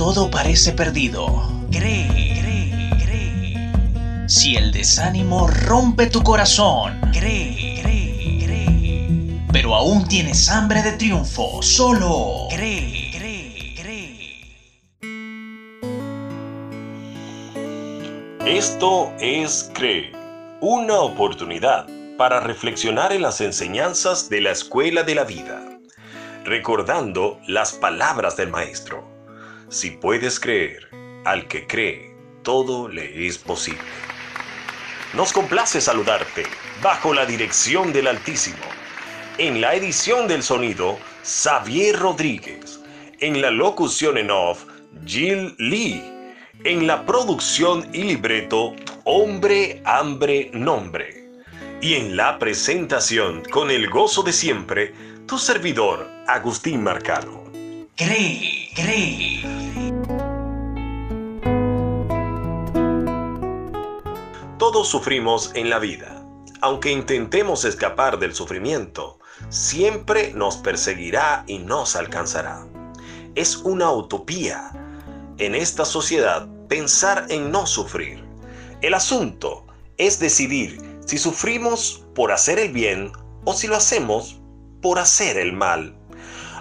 todo parece perdido, cree, cree, cree. Si el desánimo rompe tu corazón, cree, cree, cree. Pero aún tienes hambre de triunfo, solo cree, cree, cree. Esto es Cree, una oportunidad para reflexionar en las enseñanzas de la escuela de la vida, recordando las palabras del Maestro. Si puedes creer, al que cree, todo le es posible. Nos complace saludarte bajo la dirección del Altísimo. En la edición del sonido, Xavier Rodríguez. En la locución en off, Jill Lee. En la producción y libreto, Hombre, Hambre, Nombre. Y en la presentación, con el gozo de siempre, tu servidor, Agustín Marcano. Cree, cree. Todos sufrimos en la vida. Aunque intentemos escapar del sufrimiento, siempre nos perseguirá y nos alcanzará. Es una utopía en esta sociedad pensar en no sufrir. El asunto es decidir si sufrimos por hacer el bien o si lo hacemos por hacer el mal.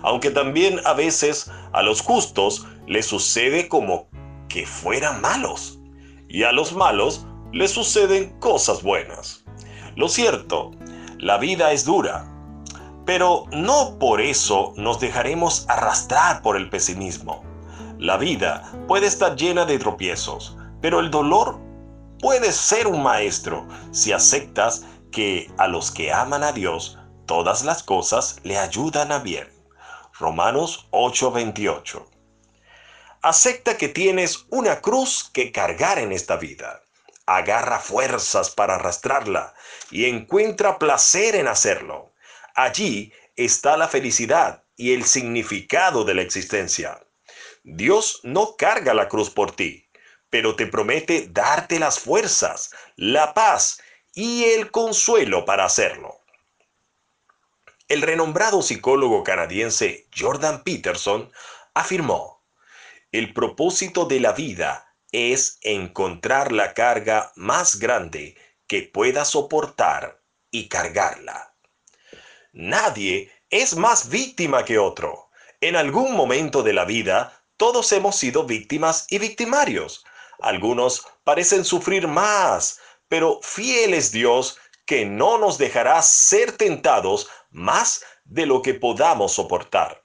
Aunque también a veces a los justos les sucede como que fueran malos y a los malos les suceden cosas buenas. Lo cierto, la vida es dura, pero no por eso nos dejaremos arrastrar por el pesimismo. La vida puede estar llena de tropiezos, pero el dolor puede ser un maestro si aceptas que a los que aman a Dios todas las cosas le ayudan a bien. Romanos 8:28. Acepta que tienes una cruz que cargar en esta vida. Agarra fuerzas para arrastrarla y encuentra placer en hacerlo. Allí está la felicidad y el significado de la existencia. Dios no carga la cruz por ti, pero te promete darte las fuerzas, la paz y el consuelo para hacerlo. El renombrado psicólogo canadiense Jordan Peterson afirmó, el propósito de la vida es encontrar la carga más grande que pueda soportar y cargarla. Nadie es más víctima que otro. En algún momento de la vida, todos hemos sido víctimas y victimarios. Algunos parecen sufrir más, pero fiel es Dios que no nos dejará ser tentados más de lo que podamos soportar.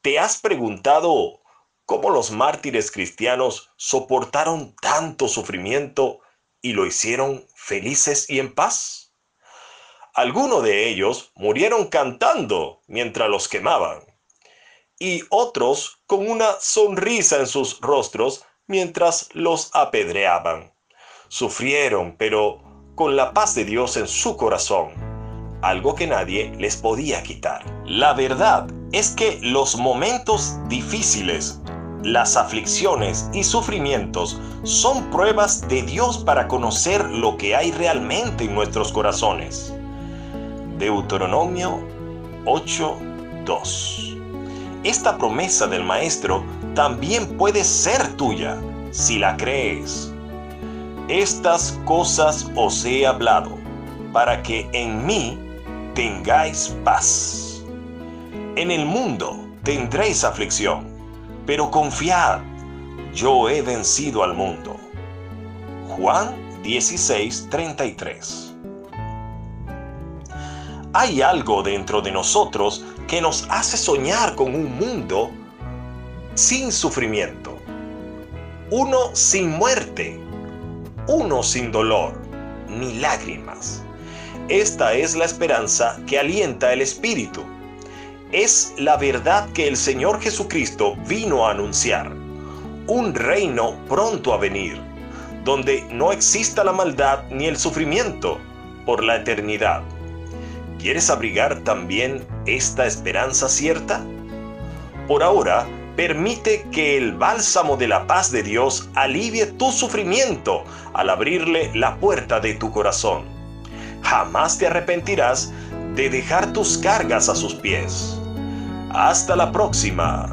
¿Te has preguntado cómo los mártires cristianos soportaron tanto sufrimiento y lo hicieron felices y en paz? Algunos de ellos murieron cantando mientras los quemaban y otros con una sonrisa en sus rostros mientras los apedreaban. Sufrieron, pero con la paz de Dios en su corazón, algo que nadie les podía quitar. La verdad es que los momentos difíciles, las aflicciones y sufrimientos son pruebas de Dios para conocer lo que hay realmente en nuestros corazones. Deuteronomio 8:2 Esta promesa del Maestro también puede ser tuya si la crees. Estas cosas os he hablado, para que en mí tengáis paz. En el mundo tendréis aflicción, pero confiad, yo he vencido al mundo. Juan 16:33 Hay algo dentro de nosotros que nos hace soñar con un mundo sin sufrimiento, uno sin muerte, uno sin dolor ni lágrimas. Esta es la esperanza que alienta el Espíritu. Es la verdad que el Señor Jesucristo vino a anunciar. Un reino pronto a venir, donde no exista la maldad ni el sufrimiento por la eternidad. ¿Quieres abrigar también esta esperanza cierta? Por ahora, Permite que el bálsamo de la paz de Dios alivie tu sufrimiento al abrirle la puerta de tu corazón. Jamás te arrepentirás de dejar tus cargas a sus pies. Hasta la próxima.